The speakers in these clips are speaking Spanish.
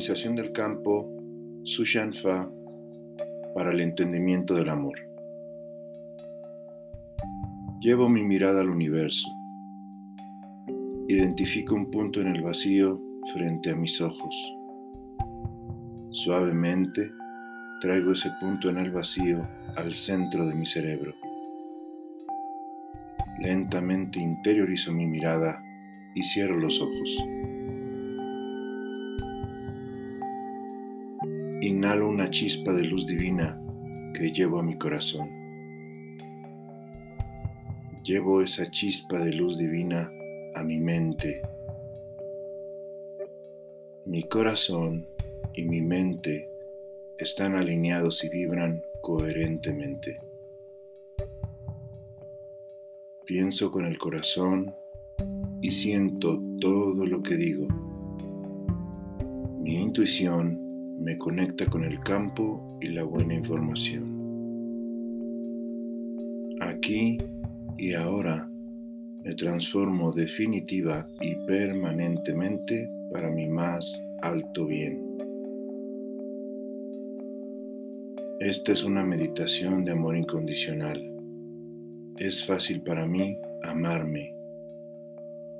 Sincronización del campo, Sushanfa, para el entendimiento del amor. Llevo mi mirada al universo. Identifico un punto en el vacío frente a mis ojos. Suavemente traigo ese punto en el vacío al centro de mi cerebro. Lentamente interiorizo mi mirada y cierro los ojos. Inhalo una chispa de luz divina que llevo a mi corazón. Llevo esa chispa de luz divina a mi mente. Mi corazón y mi mente están alineados y vibran coherentemente. Pienso con el corazón y siento todo lo que digo. Mi intuición me conecta con el campo y la buena información. Aquí y ahora me transformo definitiva y permanentemente para mi más alto bien. Esta es una meditación de amor incondicional. Es fácil para mí amarme.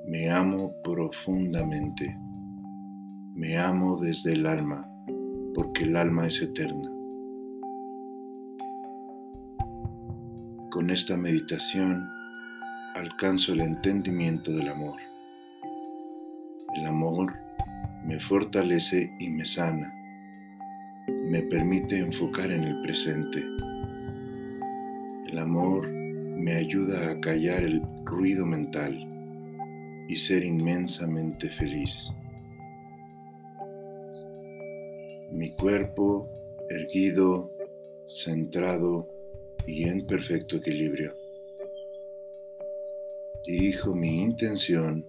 Me amo profundamente. Me amo desde el alma porque el alma es eterna. Con esta meditación alcanzo el entendimiento del amor. El amor me fortalece y me sana. Me permite enfocar en el presente. El amor me ayuda a callar el ruido mental y ser inmensamente feliz mi cuerpo erguido, centrado y en perfecto equilibrio. Dirijo mi intención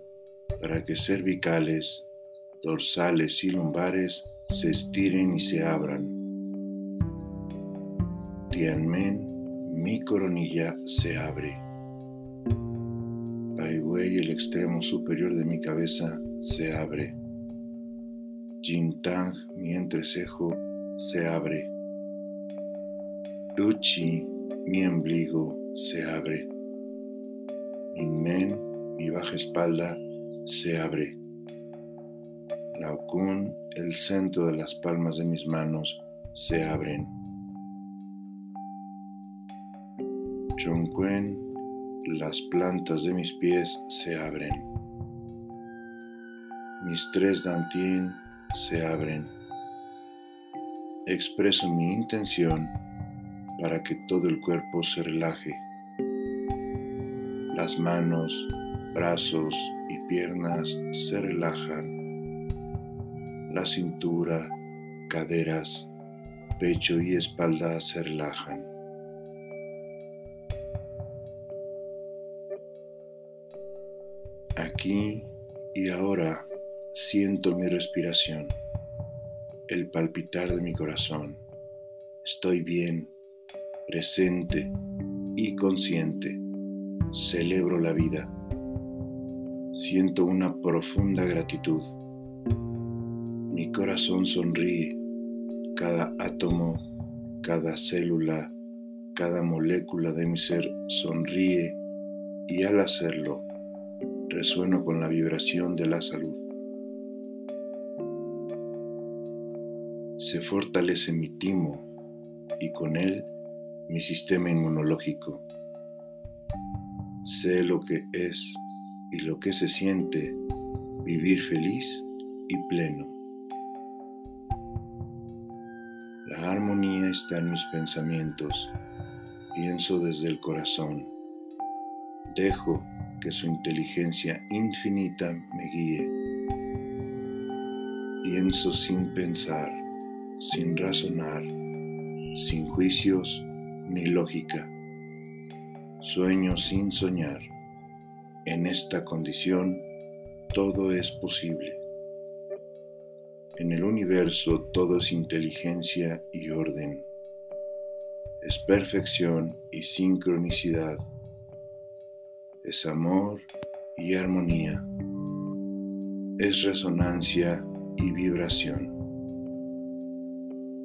para que cervicales, dorsales y lumbares se estiren y se abran. Tianmen, mi coronilla se abre. Bai Wei, el extremo superior de mi cabeza, se abre. Jintang, mi entrecejo, se abre. Uchi, mi ombligo, se abre. men, mi baja espalda, se abre. Laokun, el centro de las palmas de mis manos, se abren. Chongquen, las plantas de mis pies se abren. Mis tres dantien se abren. Expreso mi intención para que todo el cuerpo se relaje. Las manos, brazos y piernas se relajan. La cintura, caderas, pecho y espalda se relajan. Aquí y ahora Siento mi respiración, el palpitar de mi corazón. Estoy bien, presente y consciente. Celebro la vida. Siento una profunda gratitud. Mi corazón sonríe. Cada átomo, cada célula, cada molécula de mi ser sonríe y al hacerlo resueno con la vibración de la salud. Se fortalece mi timo y con él mi sistema inmunológico. Sé lo que es y lo que se siente vivir feliz y pleno. La armonía está en mis pensamientos. Pienso desde el corazón. Dejo que su inteligencia infinita me guíe. Pienso sin pensar sin razonar, sin juicios ni lógica. Sueño sin soñar. En esta condición todo es posible. En el universo todo es inteligencia y orden. Es perfección y sincronicidad. Es amor y armonía. Es resonancia y vibración.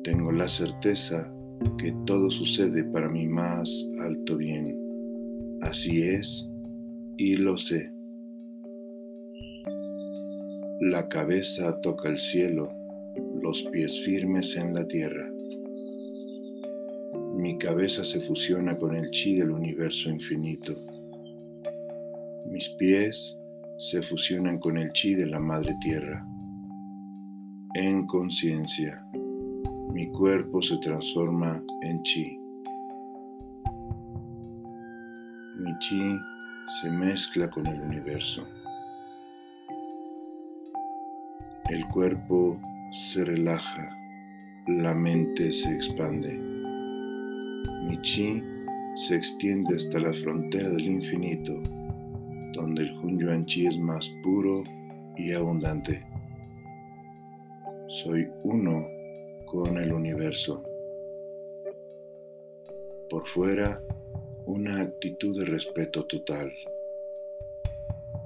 Tengo la certeza que todo sucede para mi más alto bien. Así es y lo sé. La cabeza toca el cielo, los pies firmes en la tierra. Mi cabeza se fusiona con el chi del universo infinito. Mis pies se fusionan con el chi de la Madre Tierra. En conciencia, mi cuerpo se transforma en chi. Mi chi se mezcla con el universo. El cuerpo se relaja, la mente se expande. Mi chi se extiende hasta la frontera del infinito, donde el Hunyuan Chi es más puro y abundante. Soy uno con el universo. Por fuera, una actitud de respeto total.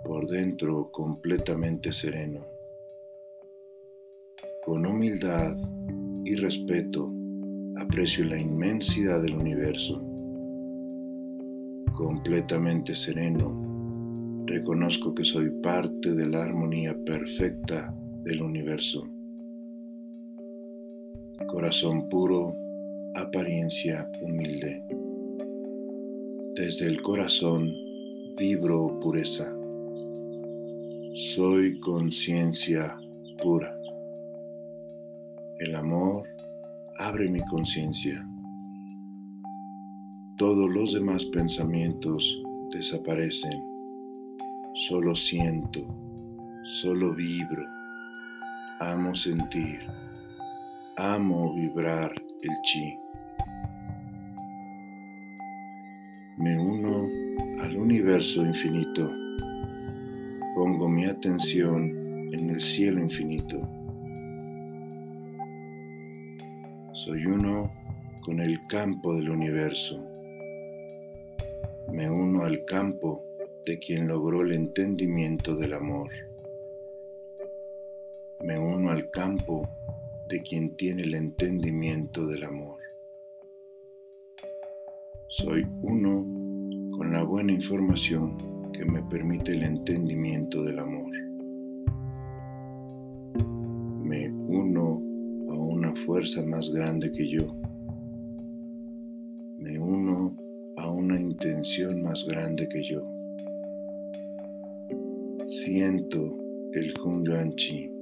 Por dentro, completamente sereno. Con humildad y respeto, aprecio la inmensidad del universo. Completamente sereno, reconozco que soy parte de la armonía perfecta del universo. Corazón puro, apariencia humilde. Desde el corazón vibro pureza. Soy conciencia pura. El amor abre mi conciencia. Todos los demás pensamientos desaparecen. Solo siento, solo vibro. Amo sentir, amo vibrar el chi. Me uno al universo infinito. Pongo mi atención en el cielo infinito Soy uno con el campo del universo. Me uno al campo de quien logró el entendimiento del amor. Me uno al campo de quien tiene el entendimiento del amor. Soy uno con la buena información que me permite el entendimiento del amor. Me uno fuerza más grande que yo. Me uno a una intención más grande que yo. Siento el Hunyuan Chi.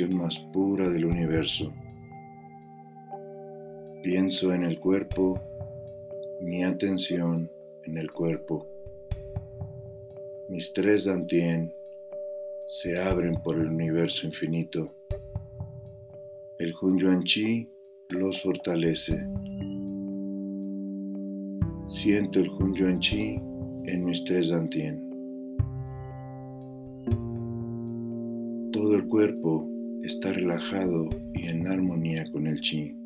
Más pura del universo. Pienso en el cuerpo, mi atención en el cuerpo. Mis tres Dantien se abren por el universo infinito. El Hunyuan Chi los fortalece. Siento el Hunyuan Chi en mis tres dantien. Todo el cuerpo está relajado y en armonía con el chi.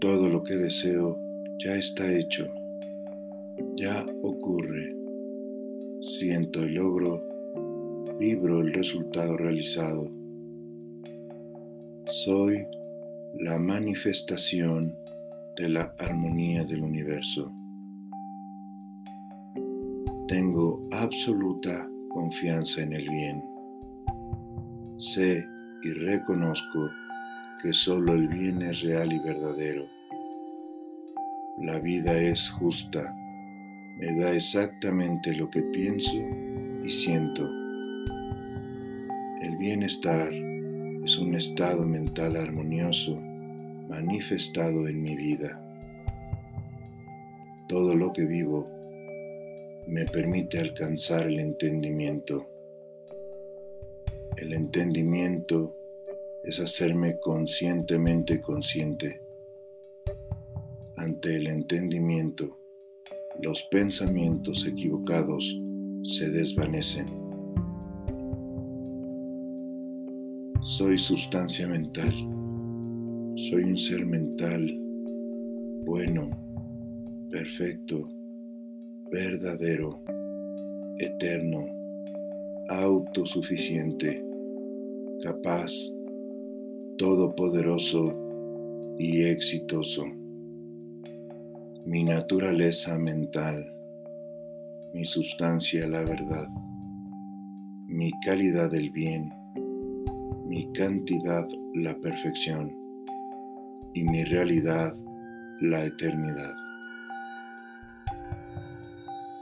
Todo lo que deseo ya está hecho, ya ocurre. Siento el logro, vibro el resultado realizado. Soy la manifestación de la armonía del universo. Tengo absoluta confianza en el bien. Sé y reconozco que solo el bien es real y verdadero. La vida es justa, me da exactamente lo que pienso y siento. El bienestar es un estado mental armonioso manifestado en mi vida. Todo lo que vivo me permite alcanzar el entendimiento. El entendimiento es hacerme conscientemente consciente. Ante el entendimiento, los pensamientos equivocados se desvanecen. Soy sustancia mental. Soy un ser mental bueno, perfecto, verdadero, eterno, autosuficiente, capaz, todopoderoso y exitoso. Mi naturaleza mental, mi sustancia la verdad, mi calidad el bien, mi cantidad la perfección y mi realidad la eternidad.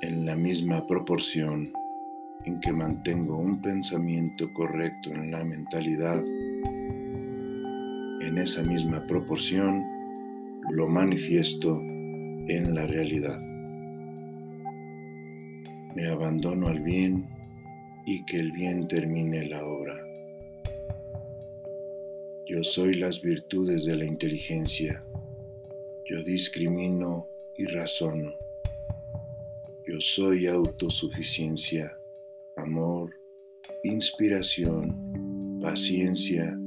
En la misma proporción en que mantengo un pensamiento correcto en la mentalidad, en esa misma proporción lo manifiesto en la realidad. Me abandono al bien y que el bien termine la obra. Yo soy las virtudes de la inteligencia yo discrimino y razono. Yo soy autosuficiencia, amor, inspiración, paciencia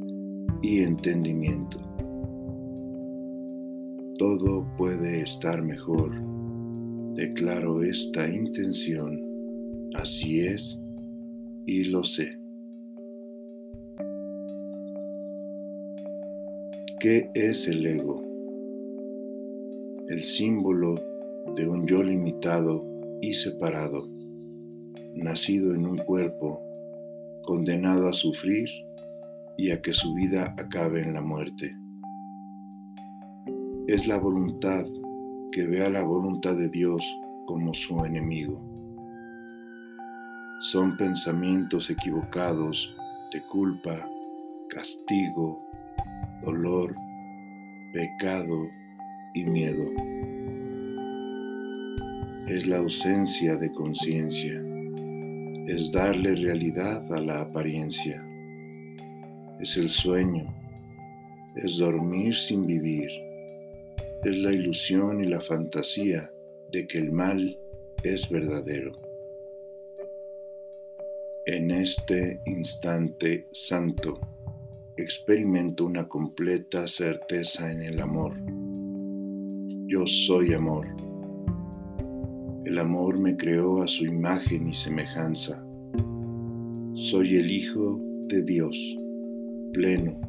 y entendimiento. Todo puede estar mejor. Declaro esta intención. Así es y lo sé. ¿Qué es el ego? el símbolo de un yo limitado y separado, nacido en un cuerpo, condenado a sufrir y a que su vida acabe en la muerte. Es la voluntad que vea la voluntad de Dios como su enemigo. Son pensamientos equivocados de culpa, castigo, dolor, pecado y miedo. Es la ausencia de conciencia, es darle realidad a la apariencia, es el sueño, es dormir sin vivir, es la ilusión y la fantasía de que el mal es verdadero. En este instante santo experimento una completa certeza en el amor yo soy amor. El amor me creó a su imagen y semejanza. Soy el Hijo de Dios, pleno,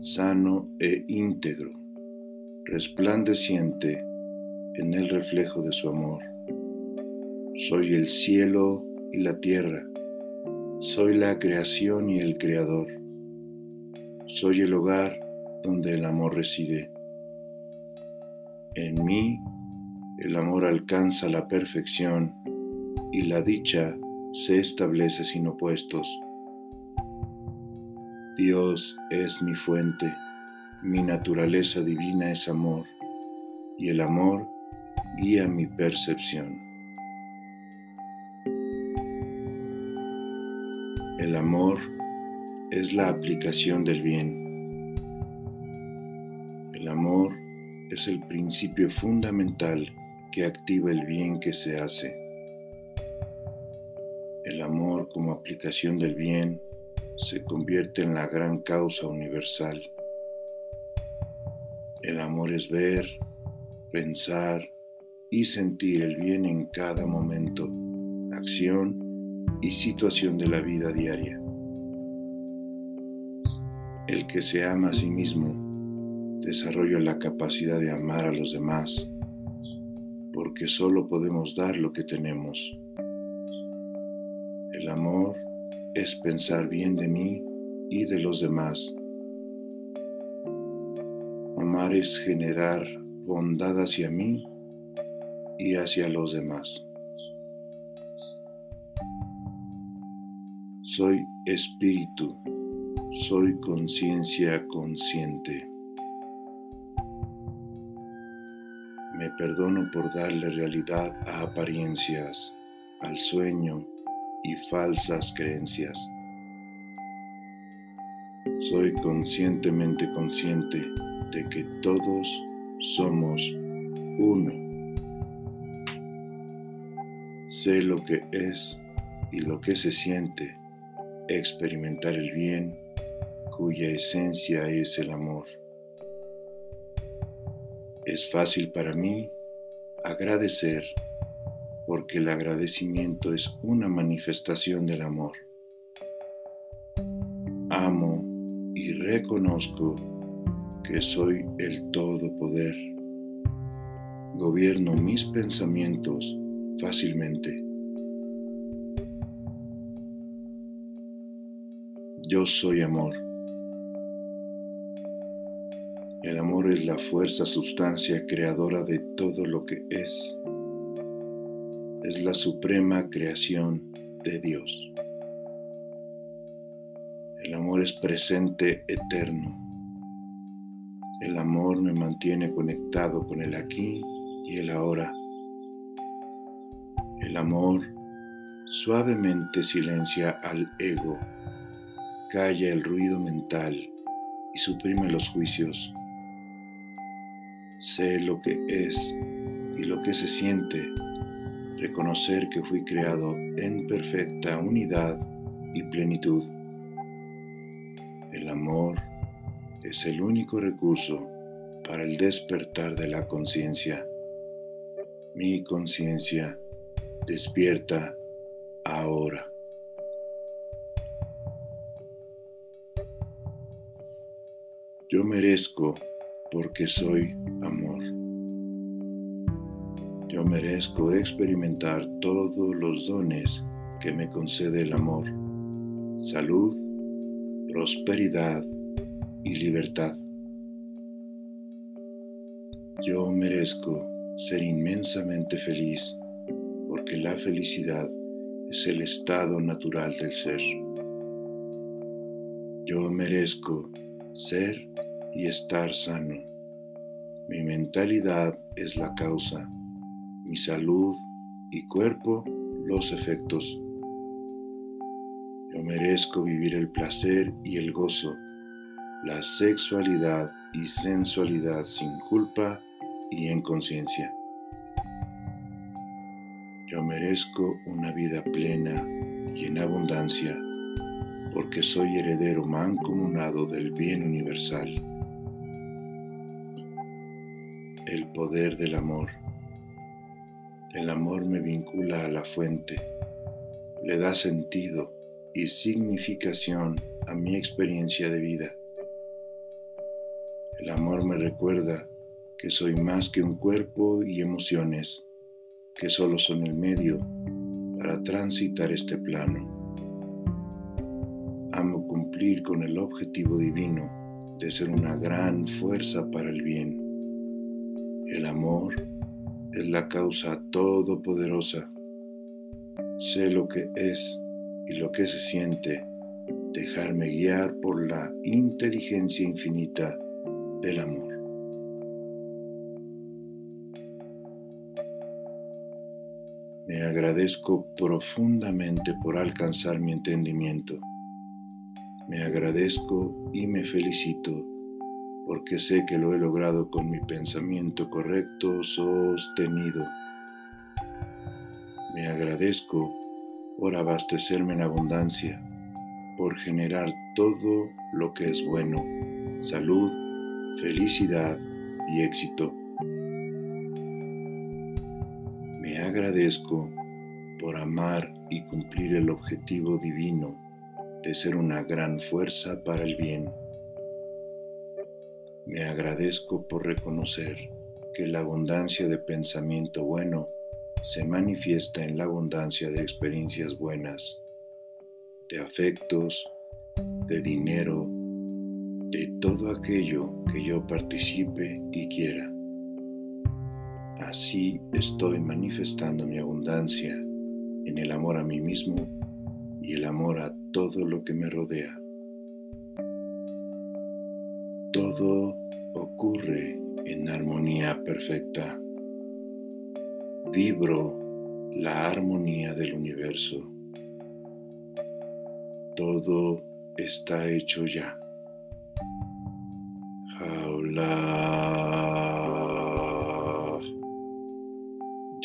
sano e íntegro, resplandeciente en el reflejo de su amor. Soy el cielo y la tierra. Soy la creación y el creador. Soy el hogar donde el amor reside. En mí el amor alcanza la perfección y la dicha se establece sin opuestos. Dios es mi fuente, mi naturaleza divina es amor y el amor guía mi percepción. El amor es la aplicación del bien. El amor es el principio fundamental que activa el bien que se hace. El amor como aplicación del bien se convierte en la gran causa universal. El amor es ver, pensar y sentir el bien en cada momento, acción y situación de la vida diaria. El que se ama a sí mismo desarrollo la capacidad de amar a los demás, porque solo podemos dar lo que tenemos. El amor es pensar bien de mí y de los demás. Amar es generar bondad hacia mí y hacia los demás. Soy espíritu, soy conciencia consciente. Me perdono por darle realidad a apariencias. al sueño y falsas creencias. Soy conscientemente consciente de que todos somos uno. Sé lo que es y lo que se siente experimentar el bien cuya esencia es el amor. Es fácil para mí agradecer porque el agradecimiento es una manifestación del amor. Amo y reconozco que soy el todopoder. Gobierno mis pensamientos fácilmente. Yo soy amor. El amor es la fuerza, sustancia creadora de todo lo que es es la suprema creación de Dios. El amor es presente eterno. El amor me mantiene conectado con el aquí y el ahora. El amor suavemente silencia al ego, calla el ruido mental y suprime los juicios. Sé lo que es y lo que se siente reconocer que fui creado en perfecta unidad y plenitud. El amor es el único recurso para el despertar de la conciencia. Mi conciencia despierta ahora. Yo merezco porque soy amor. Yo merezco experimentar todos los dones que me concede el amor, salud, prosperidad y libertad. Yo merezco ser inmensamente feliz porque la felicidad es el estado natural del ser. Yo merezco ser y estar sano. Mi mentalidad es la causa mi salud y cuerpo los efectos. Yo merezco vivir el placer y el gozo, la sexualidad y sensualidad sin culpa y en conciencia. Yo merezco una vida plena y en abundancia porque soy heredero mancomunado del bien universal. El poder del amor. El amor me vincula a la fuente, le da sentido y significación a mi experiencia de vida. El amor me recuerda que soy más que un cuerpo y emociones, que solo son el medio para transitar este plano. Amo cumplir con el objetivo divino de ser una gran fuerza para el bien. El amor es la causa todopoderosa. Sé lo que es y lo que se siente, dejarme guiar por la inteligencia infinita del amor. Me agradezco profundamente por alcanzar mi entendimiento. Me agradezco y me felicito porque sé que lo he logrado con mi pensamiento correcto sostenido. Me agradezco por abastecerme en abundancia, por generar todo lo que es bueno, salud, felicidad y éxito. Me agradezco por amar y cumplir el objetivo divino de ser una gran fuerza para el bien. Me agradezco por reconocer que la abundancia de pensamiento bueno se manifiesta en la abundancia de experiencias buenas, de afectos, de dinero, de todo aquello que yo participe y quiera. Así estoy manifestando mi abundancia en el amor a mí mismo y el amor a todo lo que me rodea. Todo ocurre en armonía perfecta. Vibro la armonía del universo. Todo está hecho ya. Jaula.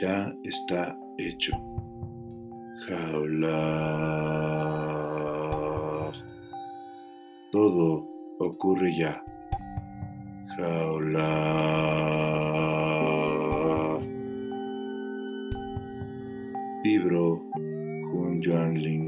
Ya está hecho. Jaula. Todo ocurre ya. Jaula. Vibro Jun Yuan Ling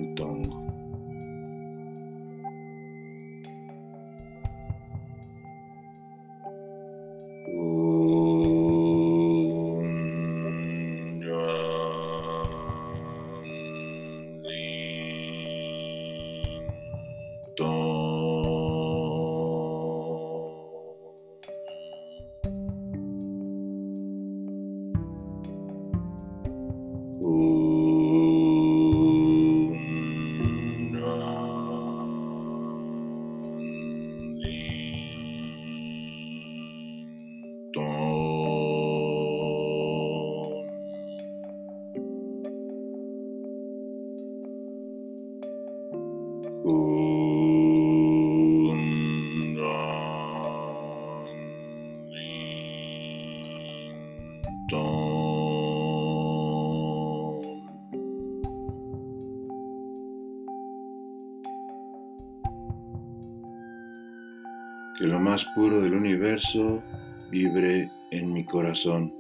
más puro del universo vibre en mi corazón.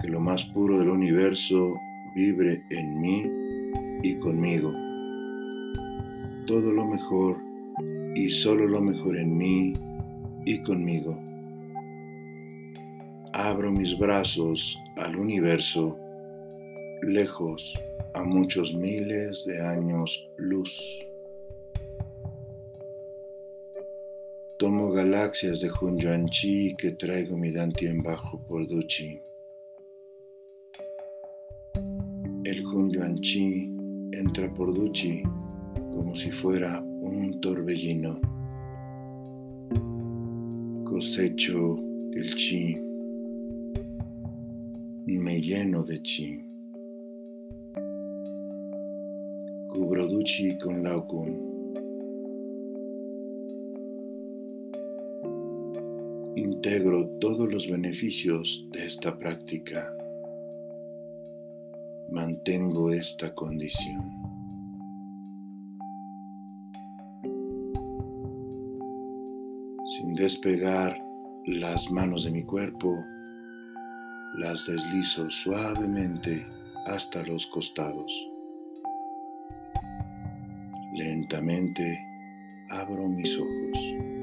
Que lo más puro del universo vibre en mí y conmigo. Todo lo mejor y solo lo mejor en mí y conmigo. Abro mis brazos al universo, lejos a muchos miles de años luz. Galaxias de Chi que traigo mi Dantien bajo por Duchi. El Chi entra por Duchi como si fuera un torbellino. Cosecho el chi, me lleno de chi. Cubro Duchi con Laokun. Integro todos los beneficios de esta práctica. Mantengo esta condición. Sin despegar las manos de mi cuerpo, las deslizo suavemente hasta los costados. Lentamente abro mis ojos.